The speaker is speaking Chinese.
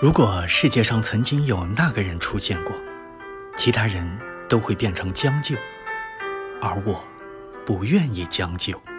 如果世界上曾经有那个人出现过其他人都会变成将就而我不愿意将就。